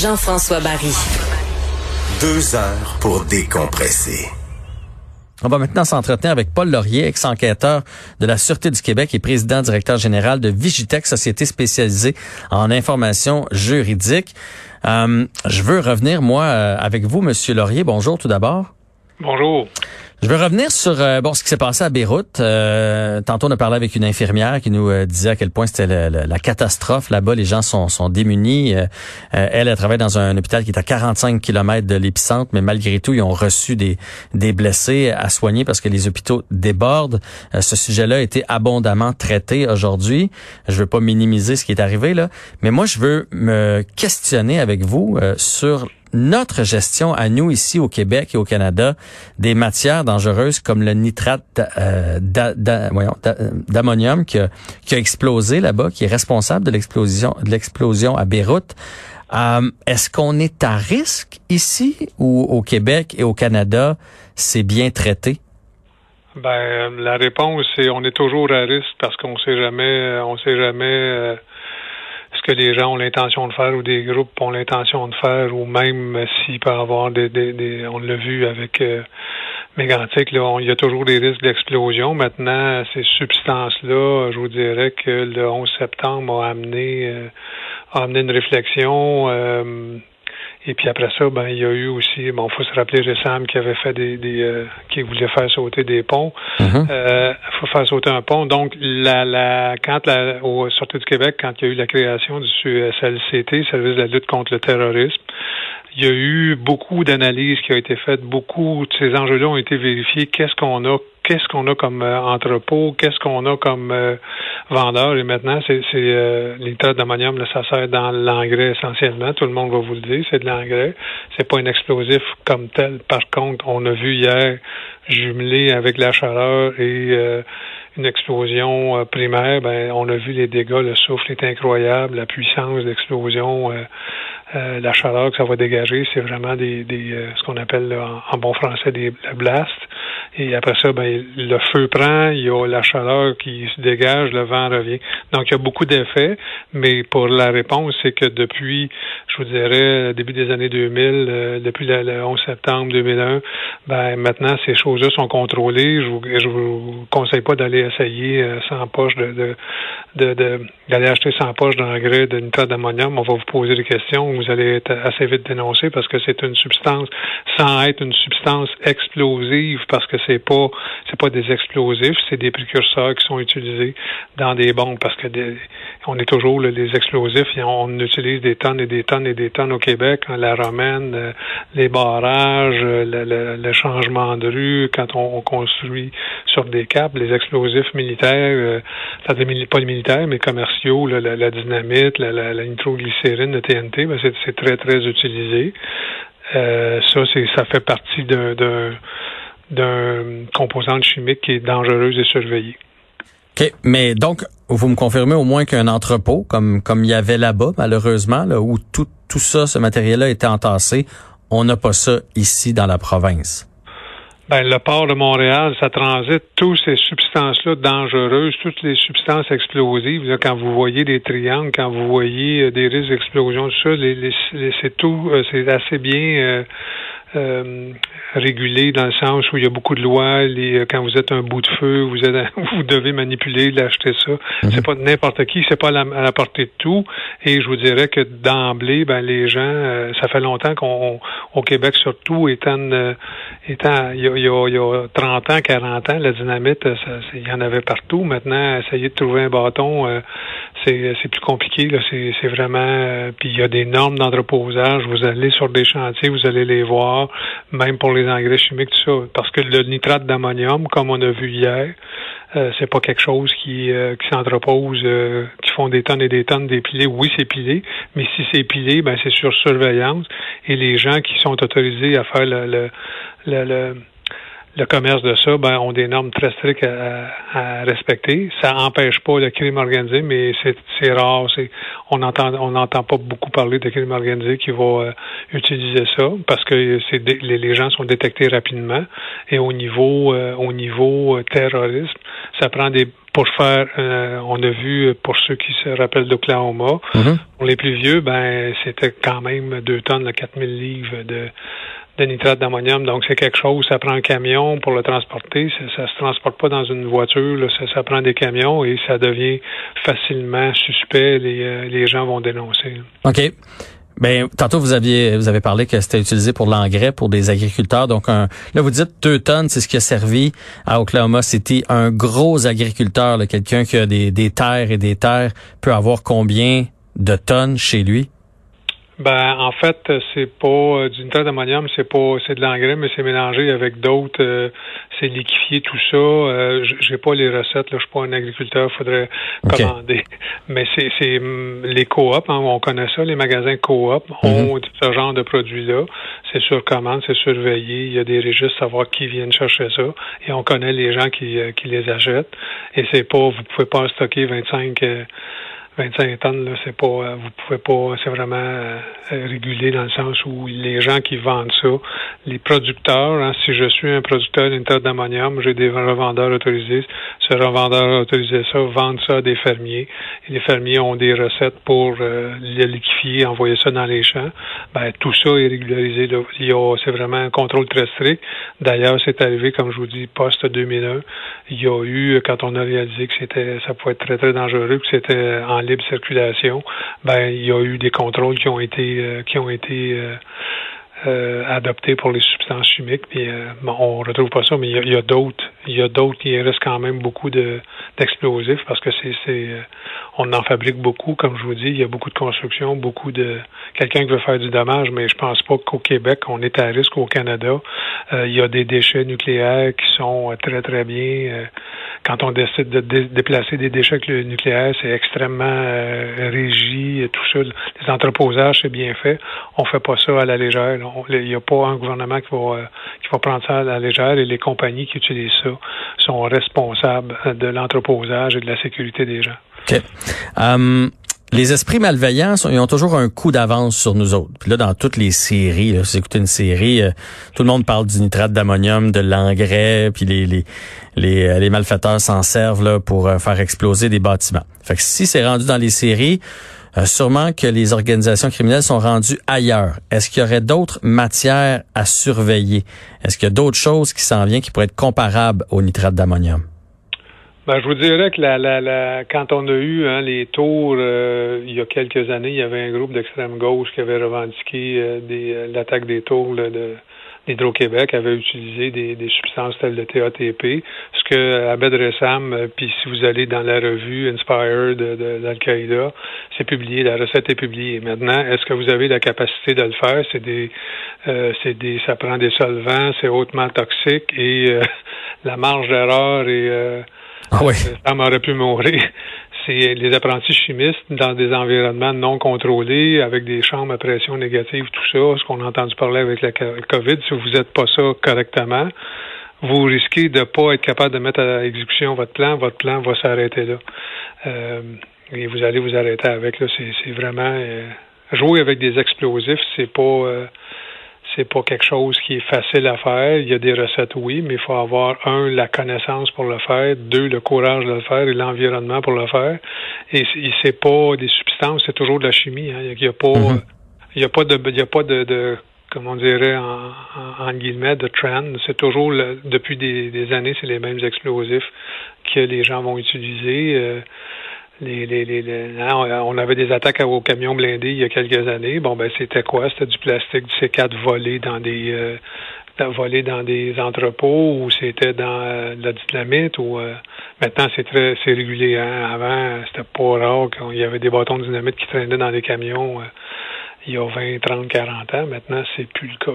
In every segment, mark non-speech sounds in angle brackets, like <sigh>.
Jean-François Barry. Deux heures pour décompresser. On va maintenant s'entretenir avec Paul Laurier, ex-enquêteur de la Sûreté du Québec et président directeur général de Vigitech, société spécialisée en information juridique. Euh, je veux revenir, moi, euh, avec vous, Monsieur Laurier. Bonjour tout d'abord. Bonjour. Je veux revenir sur euh, bon ce qui s'est passé à Beyrouth. Euh, tantôt, on a parlé avec une infirmière qui nous euh, disait à quel point c'était la catastrophe là-bas. Les gens sont, démunis. elle, elle travaille dans un hôpital qui est à 45 km de l'épicentre, mais malgré tout, ils ont reçu des, des blessés à soigner parce que les hôpitaux débordent. ce sujet-là a été abondamment traité aujourd'hui. Je veux pas minimiser ce qui est arrivé là, mais moi, je veux me questionner avec vous sur notre gestion à nous ici au Québec et au Canada des matières dangereuses comme le nitrate euh, d'ammonium qui a, explosé là-bas, qui est responsable de l'explosion de l'explosion à Beyrouth. Euh, Est-ce qu'on est à risque ici ou au Québec et au Canada, c'est bien traité? Ben la réponse c'est on est toujours à risque parce qu'on sait jamais on sait jamais euh, que les gens ont l'intention de faire ou des groupes ont l'intention de faire ou même s'il peut y avoir des, des, on l'a vu avec euh, Mégantic, là, il y a toujours des risques d'explosion. Maintenant, ces substances-là, je vous dirais que le 11 septembre a amené, euh, a amené une réflexion euh, et puis après ça, ben il y a eu aussi, bon, faut se rappeler Ressam qui avait fait des, des euh, qui voulait faire sauter des ponts. Mm faut faire sauter un pont. Donc la, la quand la au sortie du Québec, quand il y a eu la création du SLCT, Service de la lutte contre le terrorisme, il y a eu beaucoup d'analyses qui ont été faites, beaucoup de ces enjeux-là ont été vérifiés. Qu'est-ce qu'on a qu'est-ce qu'on a comme euh, entrepôt, qu'est-ce qu'on a comme euh, vendeur. Et maintenant, c'est euh, nitrate d'ammonium, ça sert dans l'engrais essentiellement. Tout le monde va vous le dire, c'est de l'engrais. C'est pas un explosif comme tel. Par contre, on a vu hier jumelé avec la chaleur et euh, une explosion primaire, ben on a vu les dégâts, le souffle est incroyable, la puissance d'explosion, la chaleur que ça va dégager, c'est vraiment des, des ce qu'on appelle en, bon français des blasts. Et après ça, ben, le feu prend, il y a la chaleur qui se dégage, le vent revient. Donc, il y a beaucoup d'effets, mais pour la réponse, c'est que depuis, je vous dirais, début des années 2000, euh, depuis le, 11 septembre 2001, ben, maintenant, ces choses-là sont contrôlées. Je vous, je vous conseille pas d'aller essayer euh, sans poche de, de, de, d'aller acheter sans poche d'engrais de nitrate d'ammonium. On va vous poser des questions. Vous allez être assez vite dénoncé parce que c'est une substance, sans être une substance explosive, parce que c'est pas c'est pas des explosifs, c'est des précurseurs qui sont utilisés dans des bombes parce que on est toujours les explosifs, on utilise des tonnes et des tonnes et des tonnes au Québec, hein, la romaine, euh, les barrages, euh, le, changement de rue, quand on, construit sur des câbles, les explosifs militaires, euh, pas les militaires, mais commerciaux, la, dynamite, la, la, nitroglycérine, le TNT, ben c'est très, très utilisé. ça, c'est ça fait partie d'un d'un composante chimique qui est dangereuse et surveillée. OK, mais donc, vous me confirmez au moins qu'un entrepôt, comme comme il y avait là-bas, malheureusement, là, où tout, tout ça, ce matériel-là était entassé, on n'a pas ça ici dans la province. Ben, le port de Montréal, ça transite toutes ces substances-là dangereuses, toutes les substances explosives. Là, quand vous voyez des triangles, quand vous voyez euh, des risques d'explosion, tout ça, les, c'est tout, euh, c'est assez bien euh, euh, régulé dans le sens où il y a beaucoup de lois. Les, quand vous êtes un bout de feu, vous êtes, <laughs> vous devez manipuler, l'acheter ça. Mhm. C'est pas n'importe qui, c'est pas à la, portée de tout. Et je vous dirais que d'emblée, ben les gens, euh, ça fait longtemps qu'on, au Québec surtout, étant, étant, il y, a, il, y a, 30 ans, 40 ans, la dynamite, il y en avait partout. Maintenant, essayer de trouver un bâton, c'est, c'est plus compliqué. C'est, vraiment. puis il y a des normes d'entreposage. Vous allez sur des chantiers, vous allez les voir même pour les engrais chimiques, tout ça. Parce que le nitrate d'ammonium, comme on a vu hier, Euh, c'est pas quelque chose qui, euh, qui s'entrepose, euh, qui font des tonnes et des tonnes d'épilés. Oui, c'est pilé, mais si c'est pilé, ben c'est sur surveillance. Et les gens qui sont autorisés à faire le, le, le le commerce de ça ben, ont des normes très strictes à, respecter. Ça n'empêche pas le crime organisé, mais c'est rare. On n'entend on n'entend pas beaucoup parler de crime organisé qui va euh, utiliser ça parce que les, les, gens sont détectés rapidement. Et au niveau euh, au niveau euh, terrorisme, ça prend des pour faire, on a vu pour ceux qui se rappellent d'Oklahoma, mm-hmm. pour les plus vieux, ben c'était quand même deux tonnes, 4000 livres de de nitrate d'ammonium. Donc, c'est quelque chose, ça prend un camion pour le transporter. Ça, ne se transporte pas dans une voiture, ça, prend des camions et ça devient facilement suspect. Les, euh, les gens vont dénoncer. OK. Ben, tantôt vous aviez vous avez parlé que c'était utilisé pour l'engrais pour des agriculteurs. Donc là vous dites deux tonnes, c'est ce qui a servi à Oklahoma City. Un gros agriculteur, quelqu'un qui a des terres et des terres, peut avoir combien de tonnes chez lui? Ben, en fait, c'est pas euh, du nitrate d'ammonium, c'est pas c'est de l'engrais, mais c'est mélangé avec d'autres. Euh, c'est liquéfié tout ça. Euh, J'ai pas les recettes, là, je suis pas un agriculteur, faudrait commander. Mais c'est c'est mm, les coop, hein, on connaît ça, les magasins coop ont mhm. ce genre de produits-là. C'est sur commande, c'est surveillé. Il y a des registres savoir qui viennent chercher ça, et on connaît les gens qui, euh, qui les achètent. Et c'est pas, vous pouvez pas stocker 25 25 tonnes, là, c'est pas, euh, vous pouvez pas, c'est vraiment euh, régulé dans le sens où les gens qui vendent ça, les producteurs, hein, si je suis un producteur d'une tonne d'ammonium, j'ai des revendeurs autorisés, ce revendeur autorisé ça, vendre ça à des fermiers, et les fermiers ont des recettes pour euh, le liquifier, envoyer ça dans les champs. Ben, tout ça est régularisé. C'est vraiment un contrôle très strict. D'ailleurs, c'est arrivé, comme je vous dis, post 2001. Il y a eu, quand on a réalisé que c'était, ça pouvait être très, très dangereux, que c'était en libre circulation, ben il y a eu des contrôles qui ont été euh, qui ont été euh, euh, adoptés pour les substances chimiques. Puis bon, on retrouve pas ça, mais il y a, d'autres. Il y a d'autres qui restent quand même beaucoup de d'explosifs parce que c'est on en fabrique beaucoup, comme je vous dis, il y a beaucoup de construction, beaucoup de quelqu'un qui veut faire du dommage, mais je pense pas qu'au Québec, on est à risque au Canada. il y a des déchets nucléaires qui sont très très bien quand on décide de déplacer des déchets nucléaires, c'est extrêmement euh, régi, tout ça. Les entreposages, c'est bien fait. On fait pas ça à la légère. Il n'y a pas un gouvernement qui va, euh, qui va prendre ça à la légère et les compagnies qui utilisent ça sont responsables de l'entreposage et de la sécurité des gens. OK. Um, les esprits malveillants, ont toujours un coup d'avance sur nous autres. Puis là, dans toutes les séries, là, si vous écoutez une série, euh, tout le monde parle du nitrate d'ammonium, de l'engrais, puis les, les, les, euh, les malfaiteurs s'en servent là, pour euh, faire exploser des bâtiments. Fait que si c'est rendu dans les séries, sûrement que les organisations criminelles sont rendues ailleurs. Est-ce qu'il y aurait d'autres matières à surveiller? Est-ce qu'il y a d'autres choses qui s'en viennent qui pourraient être comparables au nitrate d'ammonium? Ben, je vous dirais que la, la, la, quand on a eu hein, les tours, euh, il y a quelques années, il y avait un groupe d'extrême gauche qui avait revendiqué euh, des, euh, l'attaque des tours de d'Hydro-Québec avait utilisé des, des, substances telles le TATP. Ce que Abed Ressam, puis si vous allez dans la revue Inspired de, d'Al-Qaïda, c'est publié, la recette est publiée. Maintenant, est-ce que vous avez la capacité de le faire? C'est des, c'est des, ça prend des solvants, c'est hautement toxique et <laughs> la marge d'erreur est ah oui. Ça m'aurait pu mourir. C'est les apprentis chimistes dans des environnements non contrôlés, avec des chambres à pression négative, tout ça, ce qu'on a entendu parler avec la COVID. Si vous n'êtes pas ça correctement, vous risquez de ne pas être capable de mettre à exécution votre plan. Votre plan va s'arrêter là. Euh, et vous allez vous arrêter avec. Là, c'est vraiment euh, jouer avec des explosifs, c'est pas euh, c'est pas quelque chose qui est facile à faire. Il y a des recettes, oui, mais il faut avoir, un, la connaissance pour le faire, deux, le courage de le faire et l'environnement pour le faire. Et c'est pas des substances, c'est toujours de la chimie. Hein. Il n'y a pas, mm-hmm. il y a pas de, il y a pas de, de comme on dirait en, en, guillemets, de trend. C'est toujours, depuis des, des années, c'est les mêmes explosifs que les gens vont utiliser. Euh, les, les, les, hein, on avait des attaques aux camions blindés il y a quelques années. Bon, ben c'était quoi? C'était du plastique du C4 volé dans des euh, volé dans des entrepôts ou c'était dans euh, la dynamite ou euh, maintenant c'est très c'est régulier. Hein? Avant, c'était pas rare qu'il y avait des bâtons de dynamite qui traînaient dans des camions. Il y a 20, 30, 40 ans. Maintenant, c'est plus le cas.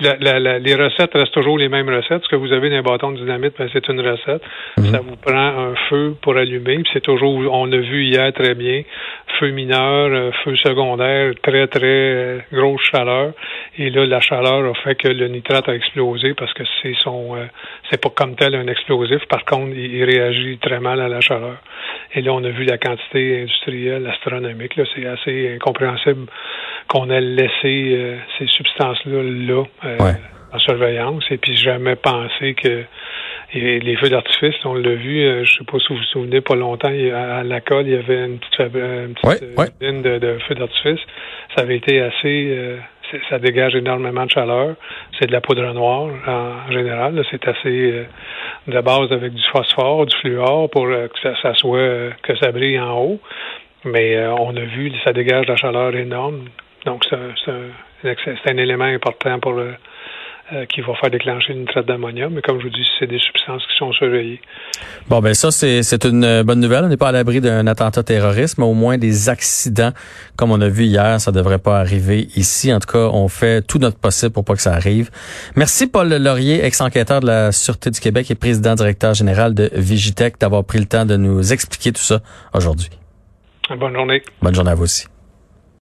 La, la, les recettes restent toujours les mêmes recettes. Ce que vous avez dans un bâton de dynamite, ben, c'est une recette. Mhm. Ça vous prend un feu pour allumer. C'est toujours, on a vu hier très bien, feu mineur, euh, feu secondaire, très, très euh, grosse chaleur. Et là, la chaleur a fait que le nitrate a explosé parce que c'est son, euh, c'est pas comme tel un explosif. Par contre, il, réagit très mal à la chaleur. Et là, on a vu la quantité industrielle astronomique. Là, c'est assez incompréhensible qu'on ait laissé ces substances-là là, en surveillance. Et puis jamais pensé que et les feux d'artifice, on l'a vu, euh, je sais pas si vous vous souvenez, pas longtemps, à la colle, il y avait une petite, une petite euh, de, feux d'artifice. Ça avait été assez, euh, ça dégage énormément de chaleur. C'est de la poudre noire en, général. C'est assez de base avec du phosphore, du fluor pour que ça, soit que ça brille en haut. Mais on a vu, ça dégage de la chaleur énorme. Donc c'est un élément important pour le euh, qui va faire déclencher une traite d'ammonium. Mais comme je vous dis, c'est des substances qui sont surveillées. Bon, ben ça, c'est une bonne nouvelle. On n'est pas à l'abri d'un attentat terroriste, mais au moins des accidents, comme on a vu hier, ça devrait pas arriver ici. En tout cas, on fait tout notre possible pour pas que ça arrive. Merci, Paul Laurier, ex-enquêteur de la Sûreté du Québec et président directeur général de Vigitech, d'avoir pris le temps de nous expliquer tout ça aujourd'hui. Bonne journée. Bonne journée à vous aussi.